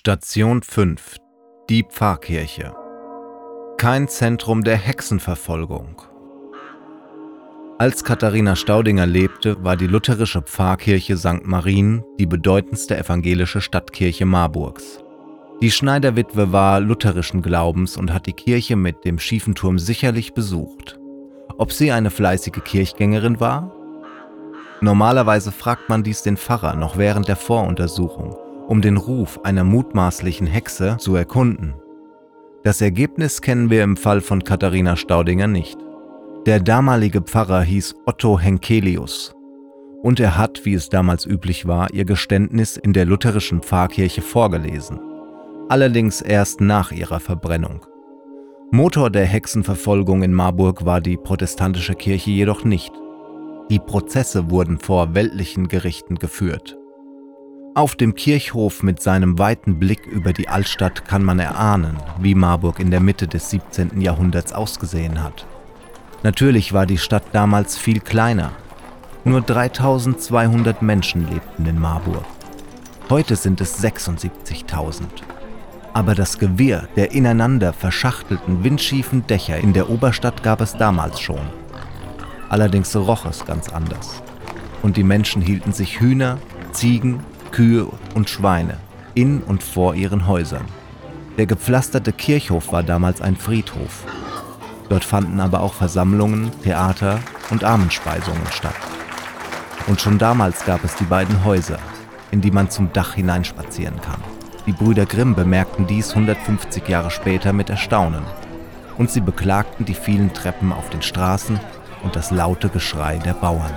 Station 5 Die Pfarrkirche Kein Zentrum der Hexenverfolgung Als Katharina Staudinger lebte, war die lutherische Pfarrkirche St. Marien die bedeutendste evangelische Stadtkirche Marburgs. Die Schneiderwitwe war lutherischen Glaubens und hat die Kirche mit dem schiefen Turm sicherlich besucht. Ob sie eine fleißige Kirchgängerin war? Normalerweise fragt man dies den Pfarrer noch während der Voruntersuchung um den Ruf einer mutmaßlichen Hexe zu erkunden. Das Ergebnis kennen wir im Fall von Katharina Staudinger nicht. Der damalige Pfarrer hieß Otto Henkelius und er hat, wie es damals üblich war, ihr Geständnis in der lutherischen Pfarrkirche vorgelesen, allerdings erst nach ihrer Verbrennung. Motor der Hexenverfolgung in Marburg war die protestantische Kirche jedoch nicht. Die Prozesse wurden vor weltlichen Gerichten geführt. Auf dem Kirchhof mit seinem weiten Blick über die Altstadt kann man erahnen, wie Marburg in der Mitte des 17. Jahrhunderts ausgesehen hat. Natürlich war die Stadt damals viel kleiner. Nur 3200 Menschen lebten in Marburg. Heute sind es 76.000. Aber das Gewirr der ineinander verschachtelten windschiefen Dächer in der Oberstadt gab es damals schon. Allerdings roch es ganz anders. Und die Menschen hielten sich Hühner, Ziegen Kühe und Schweine in und vor ihren Häusern. Der gepflasterte Kirchhof war damals ein Friedhof. Dort fanden aber auch Versammlungen, Theater und Armenspeisungen statt. Und schon damals gab es die beiden Häuser, in die man zum Dach hineinspazieren kann. Die Brüder Grimm bemerkten dies 150 Jahre später mit Erstaunen. Und sie beklagten die vielen Treppen auf den Straßen und das laute Geschrei der Bauern.